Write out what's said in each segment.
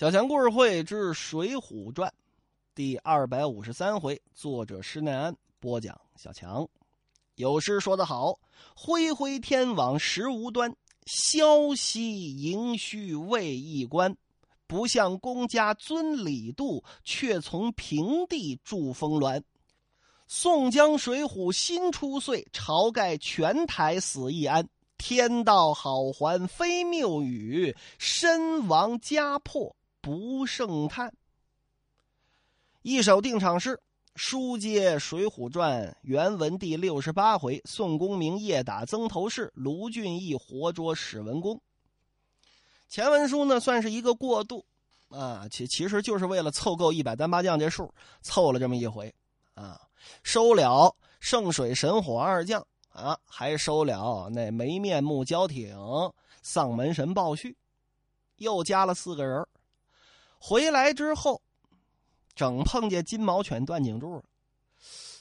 小强故事会之《水浒传》第二百五十三回，作者施耐庵播讲。小强有诗说得好：“恢恢天网实无端，消息盈虚未易关。不向公家尊礼度，却从平地筑峰峦。宋江水浒新出岁，晁盖全台死易安。天道好还非谬语，身亡家破。”不胜叹。一首定场诗，书接《水浒传》原文第六十八回：宋公明夜打曾头市，卢俊义活捉史文恭。前文书呢，算是一个过渡啊，其其实就是为了凑够一百单八将这数，凑了这么一回啊，收了圣水神火二将啊，还收了那没面目交挺丧门神鲍旭，又加了四个人回来之后，整碰见金毛犬段景柱。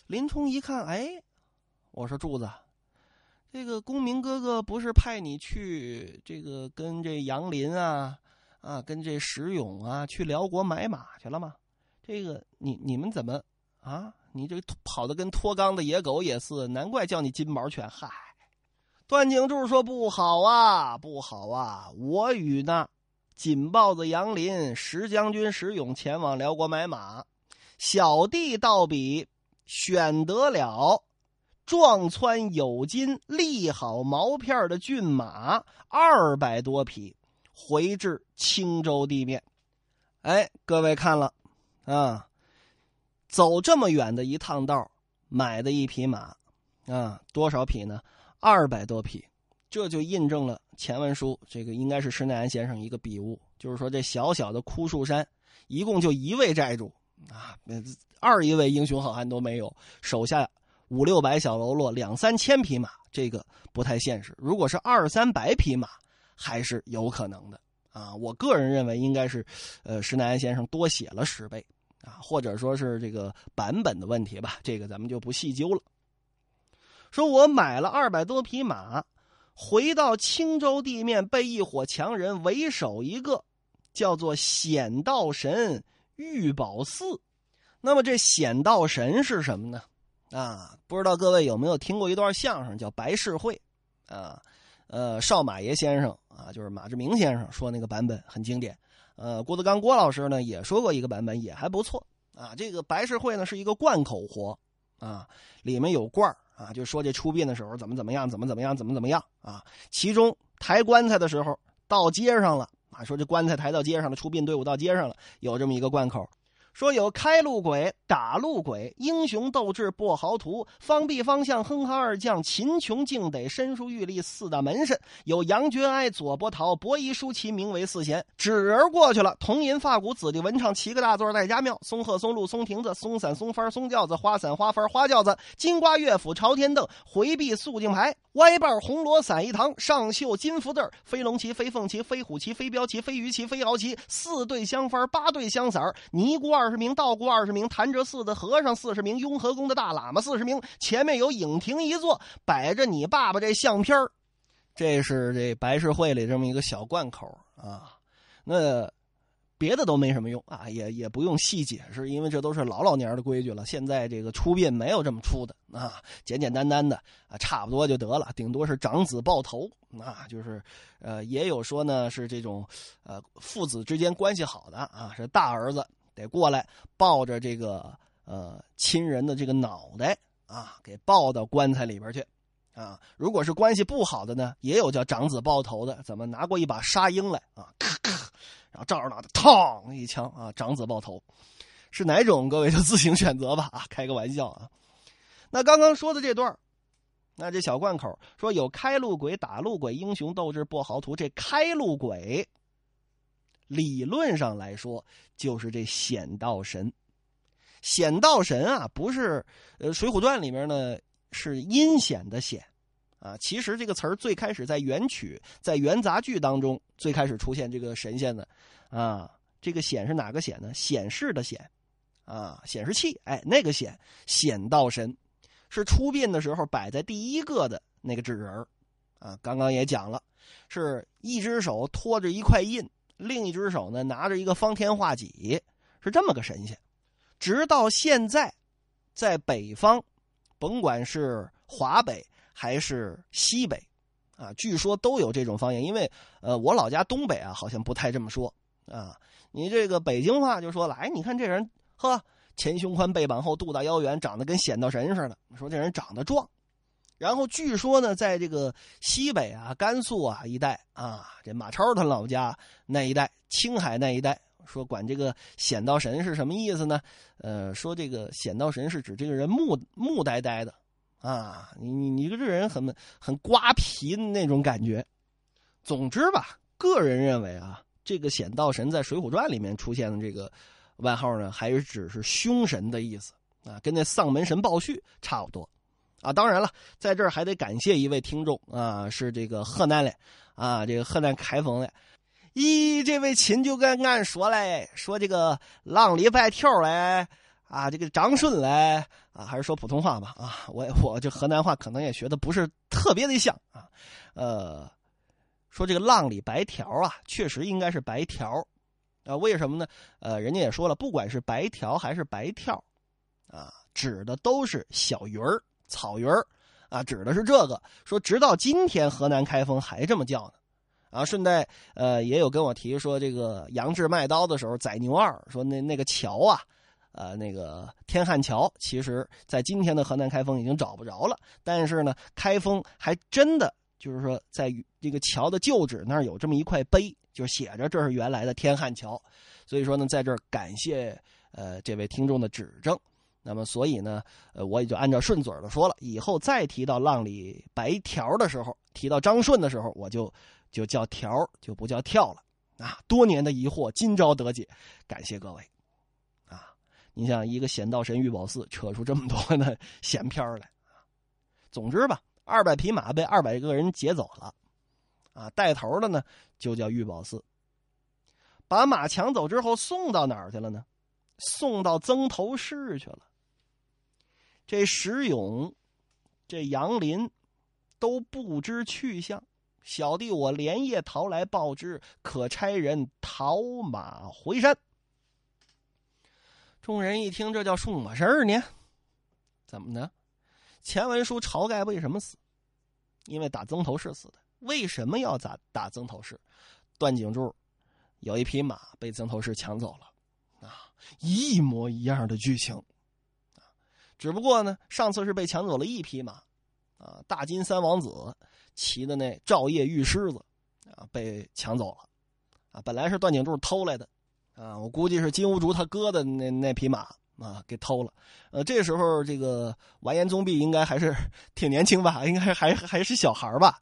林冲一看，哎，我说柱子，这个公明哥哥不是派你去这个跟这杨林啊啊，跟这石勇啊去辽国买马去了吗？这个你你们怎么啊？你这跑的跟脱缰的野狗也似，难怪叫你金毛犬。嗨，段景柱说不好啊，不好啊，我与那。锦豹子杨林、石将军石勇前往辽国买马，小弟倒比选得了撞穿有金、立好毛片的骏马二百多匹，回至青州地面。哎，各位看了啊，走这么远的一趟道，买的一匹马啊，多少匹呢？二百多匹。这就印证了前文书，这个应该是施耐庵先生一个笔误，就是说这小小的枯树山，一共就一位寨主啊，二一位英雄好汉都没有，手下五六百小喽啰，两三千匹马，这个不太现实。如果是二三百匹马，还是有可能的啊。我个人认为应该是，呃，施耐庵先生多写了十倍啊，或者说是这个版本的问题吧，这个咱们就不细究了。说我买了二百多匹马。回到青州地面，被一伙强人为首，一个叫做显道神玉宝寺。那么这显道神是什么呢？啊，不知道各位有没有听过一段相声，叫《白事会》啊？呃，少马爷先生啊，就是马志明先生说那个版本很经典。呃，郭德纲郭老师呢也说过一个版本，也还不错啊。这个白事会呢是一个贯口活啊，里面有罐儿。啊，就说这出殡的时候怎么怎么样，怎么怎么样，怎么怎么样啊？其中抬棺材的时候到街上了啊，说这棺材抬到街上了，出殡队伍到街上了，有这么一个罐口。说有开路鬼、打路鬼、英雄斗智跛豪图、方必方向哼哈二将、秦琼敬得、申叔玉立四大门神；有杨觉哀、左伯桃、伯夷叔齐，名为四贤。纸人过去了，铜银发鼓、子弟文唱，七个大座带家庙，松鹤、松鹿、松亭子、松伞、松幡、松轿子、花伞、花幡、花轿子、金瓜乐府、朝天凳、回避肃静牌、歪瓣红罗伞一堂，上绣金福字飞龙旗、飞凤旗、飞虎旗、飞镖旗、飞鱼旗、飞鳌旗，四对香幡，八对香伞尼姑二。十名道姑，二十名潭柘寺的和尚，四十名雍和宫的大喇嘛，四十名。前面有影亭一座，摆着你爸爸这相片这是这白事会里这么一个小贯口啊。那别的都没什么用啊，也也不用细解释，因为这都是老老年的规矩了。现在这个出殡没有这么出的啊，简简单单的啊，差不多就得了。顶多是长子抱头啊，就是呃，也有说呢是这种呃父子之间关系好的啊，是大儿子。得过来抱着这个呃亲人的这个脑袋啊，给抱到棺材里边去啊。如果是关系不好的呢，也有叫长子抱头的，怎么拿过一把沙鹰来啊，咔咔，然后照着脑袋，嘡一枪啊，长子抱头，是哪种？各位就自行选择吧啊，开个玩笑啊。那刚刚说的这段那这小贯口说有开路鬼、打路鬼、英雄斗志不豪图，这开路鬼。理论上来说，就是这显道神。显道神啊，不是呃《水浒传》里面呢是阴险的险啊。其实这个词儿最开始在元曲、在元杂剧当中最开始出现这个神仙的啊。这个显是哪个显呢？显示的显啊，显示器。哎，那个显显道神是出殡的时候摆在第一个的那个纸人啊。刚刚也讲了，是一只手托着一块印。另一只手呢拿着一个方天画戟，是这么个神仙。直到现在，在北方，甭管是华北还是西北，啊，据说都有这种方言。因为呃，我老家东北啊，好像不太这么说啊。你这个北京话就说了，哎，你看这人，呵，前胸宽背膀厚，肚大腰圆，长得跟显道神似的。说这人长得壮。然后据说呢，在这个西北啊、甘肃啊一带啊，这马超他老家那一带、青海那一带，说管这个显道神是什么意思呢？呃，说这个显道神是指这个人木木呆呆的啊，你你你这人很很瓜皮的那种感觉。总之吧，个人认为啊，这个显道神在《水浒传》里面出现的这个外号呢，还是只是凶神的意思啊，跟那丧门神鲍旭差不多。啊，当然了，在这儿还得感谢一位听众啊，是这个河南的，啊，这个河南开封的，咦，这位秦就跟俺说嘞，说这个浪里白条嘞，啊，这个张顺嘞，啊，还是说普通话吧，啊，我我这河南话可能也学的不是特别的像啊，呃，说这个浪里白条啊，确实应该是白条，啊，为什么呢？呃，人家也说了，不管是白条还是白跳，啊，指的都是小鱼儿。草鱼儿，啊，指的是这个。说直到今天，河南开封还这么叫呢。啊，顺带呃，也有跟我提说，这个杨志卖刀的时候宰牛二，说那那个桥啊，呃，那个天汉桥，其实在今天的河南开封已经找不着了。但是呢，开封还真的就是说，在这个桥的旧址那儿有这么一块碑，就写着这是原来的天汉桥。所以说呢，在这儿感谢呃这位听众的指正。那么，所以呢，呃，我也就按照顺嘴的说了。以后再提到浪里白条的时候，提到张顺的时候，我就就叫条，就不叫跳了。啊，多年的疑惑今朝得解，感谢各位。啊，你想一个显道神玉宝寺扯出这么多的闲篇来啊总之吧，二百匹马被二百个人劫走了，啊，带头的呢就叫玉宝寺。把马抢走之后送到哪儿去了呢？送到曾头市去了。这石勇，这杨林，都不知去向。小弟我连夜逃来报知，可差人讨马回山。众人一听，这叫什么事儿呢？怎么呢？前文书晁盖为什么死？因为打曾头市死的。为什么要打打曾头市？段景柱有一匹马被曾头市抢走了，啊，一模一样的剧情。只不过呢，上次是被抢走了一匹马，啊，大金三王子骑的那照夜玉狮子，啊，被抢走了，啊，本来是段景柱偷来的，啊，我估计是金兀术他哥的那那匹马，啊，给偷了，呃，这时候这个完颜宗弼应该还是 挺年轻吧，应该还还是小孩吧。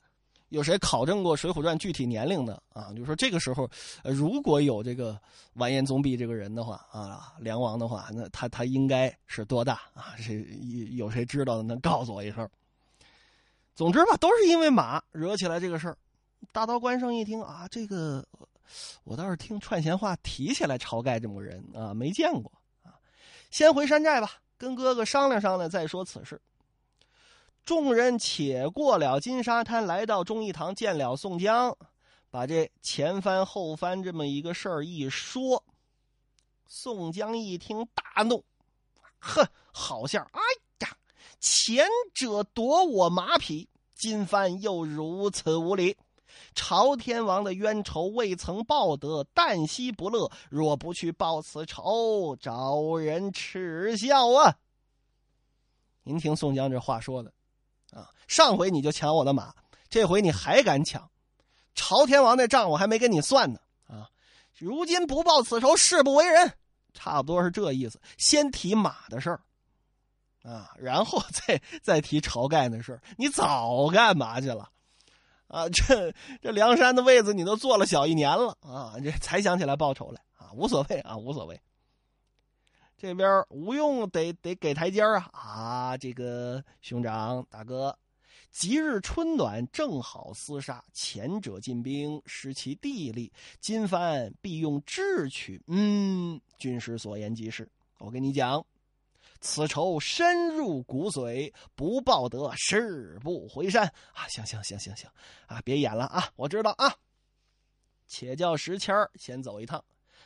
有谁考证过《水浒传》具体年龄的啊？就是说这个时候，如果有这个完颜宗弼这个人的话啊，梁王的话，那他他应该是多大啊？谁有谁知道的，能告诉我一声。总之吧，都是因为马惹起来这个事儿。大刀关胜一听啊，这个我倒是听串闲话提起来，晁盖这么个人啊，没见过啊。先回山寨吧，跟哥哥商量商量，再说此事。众人且过了金沙滩，来到忠义堂，见了宋江，把这前番后番这么一个事儿一说。宋江一听大怒，哼，好像哎呀，前者夺我马匹，今番又如此无礼，朝天王的冤仇未曾报得，旦夕不乐。若不去报此仇，招人耻笑啊！您听宋江这话说的。啊！上回你就抢我的马，这回你还敢抢？朝天王那账我还没跟你算呢！啊，如今不报此仇，誓不为人。差不多是这意思。先提马的事儿，啊，然后再再提晁盖的事儿。你早干嘛去了？啊，这这梁山的位子你都坐了小一年了啊，这才想起来报仇来啊？无所谓啊，无所谓。这边吴用得得给台阶啊啊！这个兄长大哥，即日春暖，正好厮杀。前者进兵，失其地利，今番必用智取。嗯，军师所言极是。我跟你讲，此仇深入骨髓，不报得，誓不回山。啊，行行行行行，啊，别演了啊！我知道啊。且叫石谦儿先走一趟，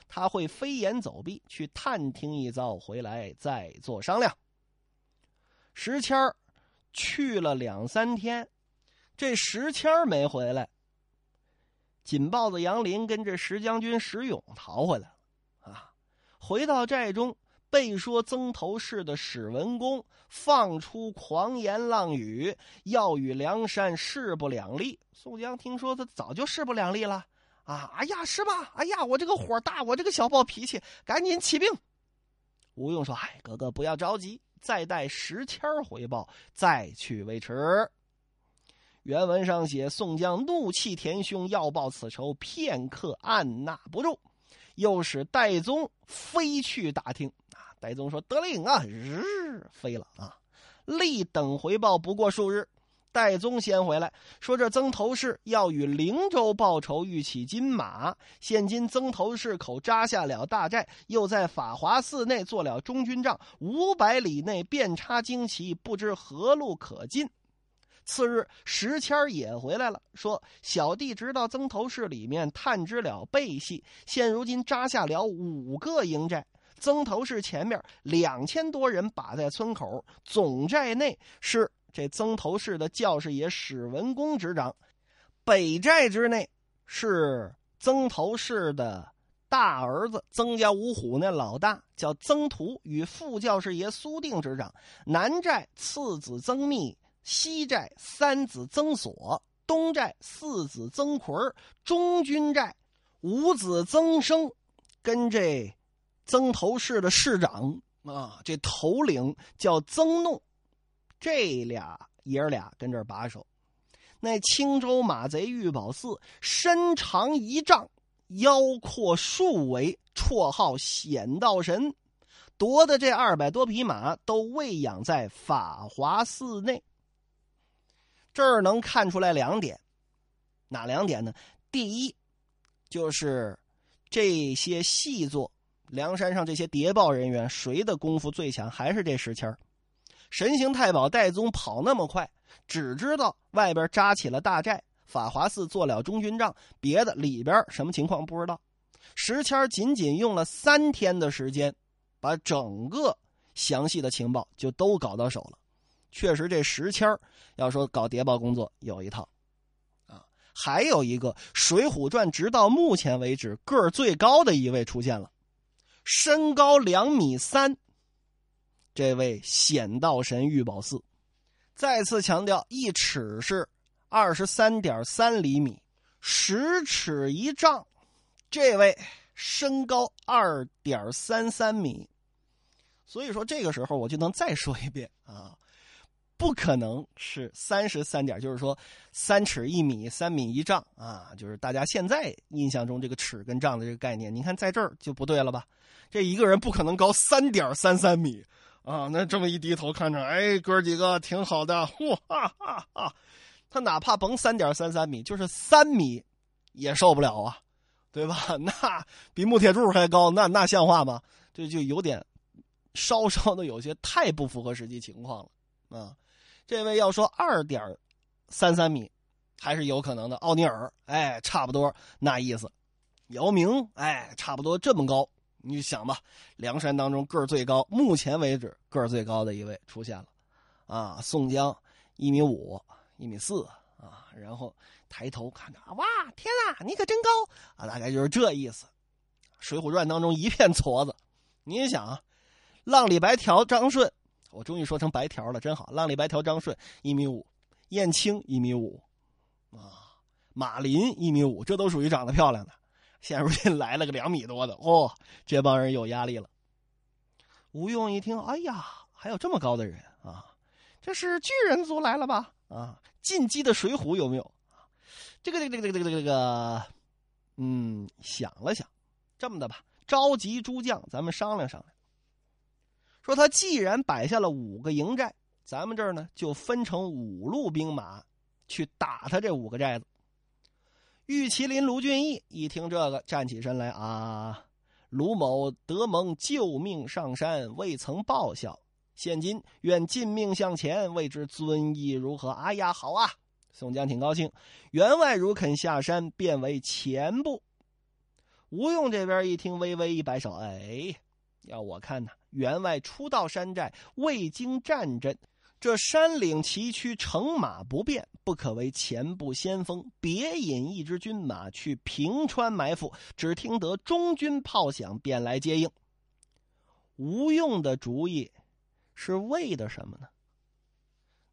他会飞檐走壁去探听一遭，回来再做商量。石谦儿去了两三天，这石谦儿没回来。锦豹子杨林跟着石将军石勇逃回来了，啊，回到寨中，被说曾头市的史文恭放出狂言浪语，要与梁山势不两立。宋江听说他早就势不两立了，啊，哎呀，是吧？哎呀，我这个火大，我这个小暴脾气，赶紧起兵。吴用说：“哎，哥哥不要着急，再待石谦回报，再去为迟。”原文上写：“宋江怒气填胸，要报此仇，片刻按捺不住，又使戴宗飞去打听。啊，戴宗说：‘得令啊！’日飞了啊！立等回报不过数日，戴宗先回来，说这曾头市要与灵州报仇，欲起金马。现今曾头市口扎下了大寨，又在法华寺内做了中军帐，五百里内遍插旌旗，不知何路可进。”次日，石谦也回来了，说：“小弟直到曾头市里面探知了背细，现如今扎下了五个营寨。曾头市前面两千多人把在村口，总寨内是这曾头市的教士爷史文恭执掌，北寨之内是曾头市的大儿子曾家五虎那老大叫曾图与副教士爷苏定执掌，南寨次子曾密。”西寨三子曾锁，东寨四子曾奎中军寨五子曾生，跟这曾头市的市长啊，这头领叫曾弄，这俩爷俩跟这儿把守。那青州马贼玉宝寺身长一丈，腰阔数围，绰号显道神，夺的这二百多匹马都喂养在法华寺内。这儿能看出来两点，哪两点呢？第一，就是这些细作梁山上这些谍报人员，谁的功夫最强？还是这石谦神行太保戴宗跑那么快，只知道外边扎起了大寨，法华寺做了中军帐，别的里边什么情况不知道。石谦仅仅用了三天的时间，把整个详细的情报就都搞到手了。确实，这石谦要说搞谍报工作有一套，啊，还有一个《水浒传》，直到目前为止个儿最高的一位出现了，身高两米三，这位显道神玉宝寺，再次强调，一尺是二十三点三厘米，十尺一丈，这位身高二点三三米，所以说这个时候我就能再说一遍啊。不可能是三十三点，就是说三尺一米，三米一丈啊！就是大家现在印象中这个尺跟丈的这个概念，你看在这儿就不对了吧？这一个人不可能高三点三三米啊！那这么一低头看着，哎，哥几个挺好的，哇哈哈哈！他哪怕甭三点三三米，就是三米也受不了啊，对吧？那比木铁柱还高，那那像话吗？这就有点稍稍的有些太不符合实际情况了啊！这位要说二点三三米，还是有可能的。奥尼尔，哎，差不多那意思。姚明，哎，差不多这么高。你想吧，梁山当中个儿最高，目前为止个儿最高的一位出现了，啊，宋江一米五，一米四啊，然后抬头看着，哇，天啊，你可真高啊，大概就是这意思。《水浒传》当中一片矬子，你想啊，浪里白条张顺。我终于说成白条了，真好。浪里白条张顺一米五，燕青一米五，啊，马林一米五，这都属于长得漂亮的。现如今来了个两米多的，哦，这帮人有压力了。吴用一听，哎呀，还有这么高的人啊！这是巨人族来了吧？啊，进击的水浒有没有？这个这个这个这个这个这个，嗯，想了想，这么的吧，召集诸将，咱们商量商量。说他既然摆下了五个营寨，咱们这儿呢就分成五路兵马去打他这五个寨子。玉麒麟卢俊义一听这个，站起身来啊！卢某得蒙救命上山，未曾报效，现今愿尽命向前，未知尊意如何？哎呀，好啊！宋江挺高兴，员外如肯下山，便为前部吴用这边一听，微微一摆手：“哎，要我看呢，员外初到山寨，未经战阵，这山岭崎岖，乘马不便，不可为前部先锋。别引一支军马去平川埋伏，只听得中军炮响，便来接应。”吴用的主意是为的什么呢？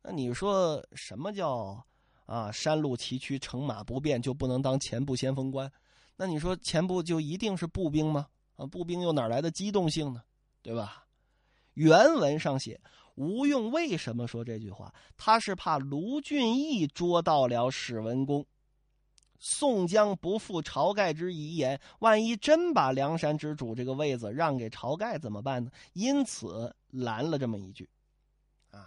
那你说什么叫啊？山路崎岖，乘马不便，就不能当前部先锋官？那你说前部就一定是步兵吗？啊，步兵又哪来的机动性呢？对吧？原文上写，吴用为什么说这句话？他是怕卢俊义捉到了史文恭，宋江不负晁盖之遗言，万一真把梁山之主这个位子让给晁盖怎么办呢？因此拦了这么一句。啊，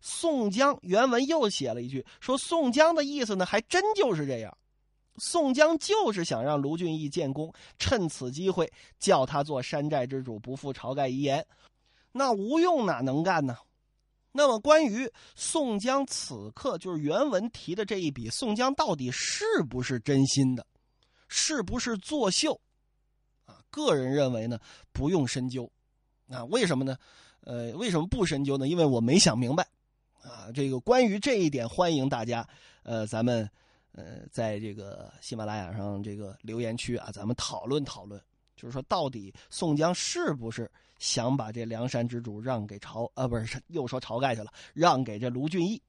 宋江原文又写了一句，说宋江的意思呢，还真就是这样。宋江就是想让卢俊义建功，趁此机会叫他做山寨之主，不负晁盖遗言。那吴用哪能干呢？那么关于宋江此刻就是原文提的这一笔，宋江到底是不是真心的，是不是作秀？啊，个人认为呢，不用深究。啊，为什么呢？呃，为什么不深究呢？因为我没想明白。啊，这个关于这一点，欢迎大家，呃，咱们。呃，在这个喜马拉雅上这个留言区啊，咱们讨论讨论，就是说到底宋江是不是想把这梁山之主让给晁啊？不是又说晁盖去了，让给这卢俊义，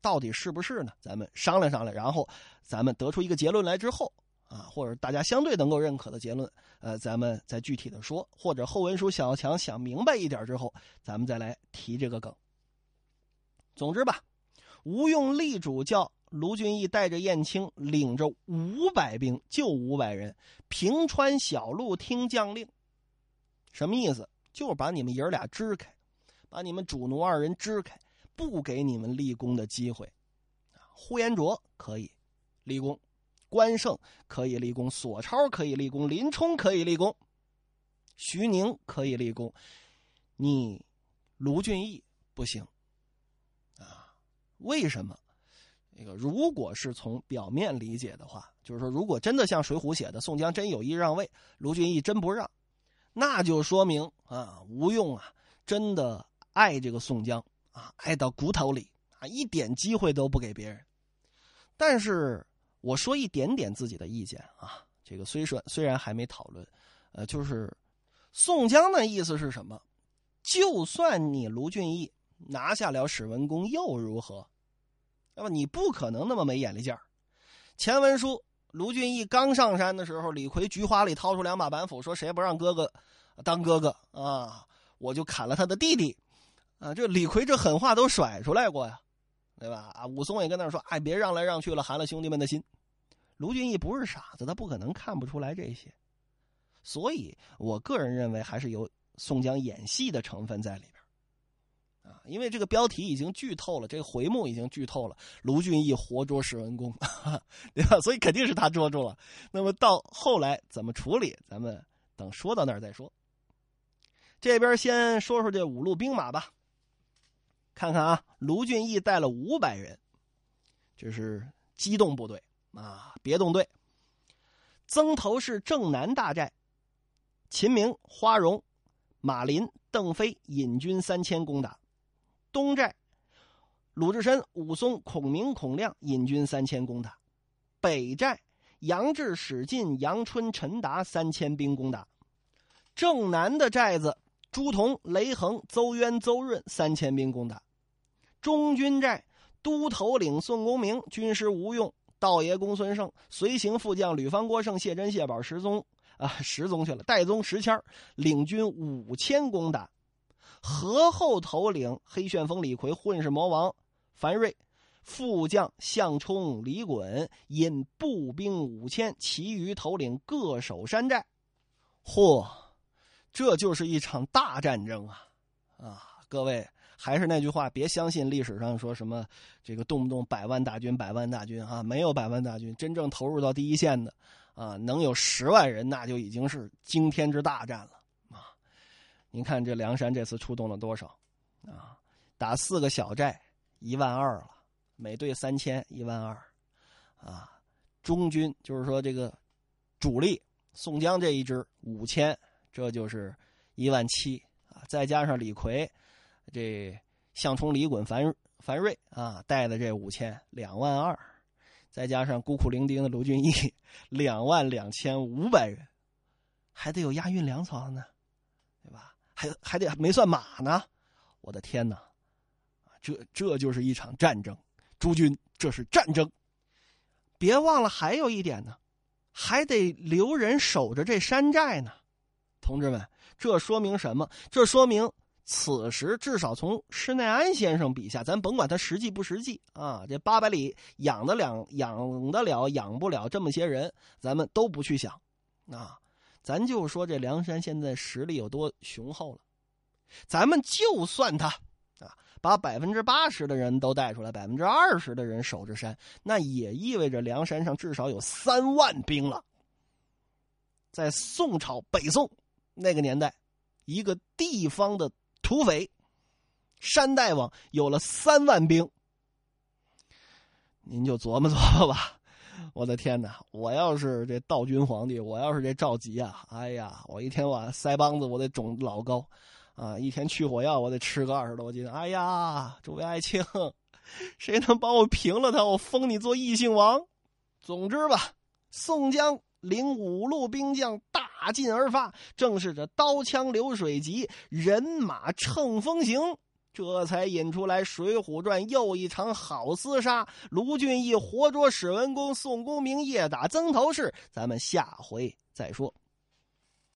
到底是不是呢？咱们商量商量，然后咱们得出一个结论来之后啊，或者大家相对能够认可的结论，呃，咱们再具体的说，或者后文书小强想明白一点之后，咱们再来提这个梗。总之吧，吴用立主教。卢俊义带着燕青，领着五百兵，就五百人，平川小路听将令。什么意思？就是把你们爷俩支开，把你们主奴二人支开，不给你们立功的机会。呼延灼可以立功，关胜可以立功，索超可以立功，林冲可以立功，徐宁可以立功，你卢俊义不行啊？为什么？那个，如果是从表面理解的话，就是说，如果真的像《水浒》写的，宋江真有意让位，卢俊义真不让，那就说明啊，吴用啊，真的爱这个宋江啊，爱到骨头里啊，一点机会都不给别人。但是我说一点点自己的意见啊，这个虽说虽然还没讨论，呃，就是宋江的意思是什么？就算你卢俊义拿下了史文恭，又如何？那么你不可能那么没眼力劲儿。前文书，卢俊义刚上山的时候，李逵菊花里掏出两把板斧，说：“谁不让哥哥当哥哥啊？我就砍了他的弟弟。”啊，这李逵这狠话都甩出来过呀，对吧？啊，武松也跟那说：“哎，别让来让去了，寒了兄弟们的心。”卢俊义不是傻子，他不可能看不出来这些。所以我个人认为，还是有宋江演戏的成分在里边。因为这个标题已经剧透了，这个回目已经剧透了，卢俊义活捉史文恭，对吧？所以肯定是他捉住了。那么到后来怎么处理，咱们等说到那儿再说。这边先说说这五路兵马吧。看看啊，卢俊义带了五百人，这是机动部队啊，别动队。曾头市正南大寨，秦明、花荣、马林、邓飞引军三千攻打。东寨，鲁智深、武松、孔明、孔亮引军三千攻打；北寨，杨志、史进、杨春、陈达三千兵攻打；正南的寨子，朱仝、雷横、邹渊、邹润三千兵攻打；中军寨，都头领宋公明、军师吴用、道爷公孙胜、随行副将吕方、郭盛、谢珍、谢宝、石宗啊，石宗去了，戴宗、石谦领军五千攻打。河后头领黑旋风李逵，混世魔王樊瑞，副将项冲、李衮引步兵五千，其余头领各守山寨。嚯，这就是一场大战争啊！啊，各位，还是那句话，别相信历史上说什么这个动不动百万大军、百万大军啊，没有百万大军，真正投入到第一线的啊，能有十万人，那就已经是惊天之大战了。您看这梁山这次出动了多少？啊，打四个小寨一万二了，每队三千一万二，啊，中军就是说这个主力宋江这一支五千，这就是一万七啊！再加上李逵，这项冲、李衮、樊樊瑞啊带的这五千，两万二，再加上孤苦伶仃的卢俊义，两万两千五百人，还得有押运粮草的呢，还还得没算马呢，我的天哪！这这就是一场战争，诸君，这是战争。别忘了还有一点呢，还得留人守着这山寨呢。同志们，这说明什么？这说明此时至少从施耐庵先生笔下，咱甭管他实际不实际啊，这八百里养得了、养得了、养不了这么些人，咱们都不去想。啊，咱就说这梁山现在实力有多雄厚了，咱们就算他啊。把百分之八十的人都带出来，百分之二十的人守着山，那也意味着梁山上至少有三万兵了。在宋朝北宋那个年代，一个地方的土匪山大王有了三万兵，您就琢磨琢磨吧。我的天哪！我要是这道君皇帝，我要是这赵佶啊，哎呀，我一天晚腮帮子我得肿老高。啊，一天去火药我得吃个二十多斤。哎呀，诸位爱卿，谁能帮我平了他？我封你做异姓王。总之吧，宋江领五路兵将大进而发，正是这刀枪流水急，人马乘风行，这才引出来《水浒传》又一场好厮杀。卢俊义活捉史文恭，宋公明夜打曾头市。咱们下回再说。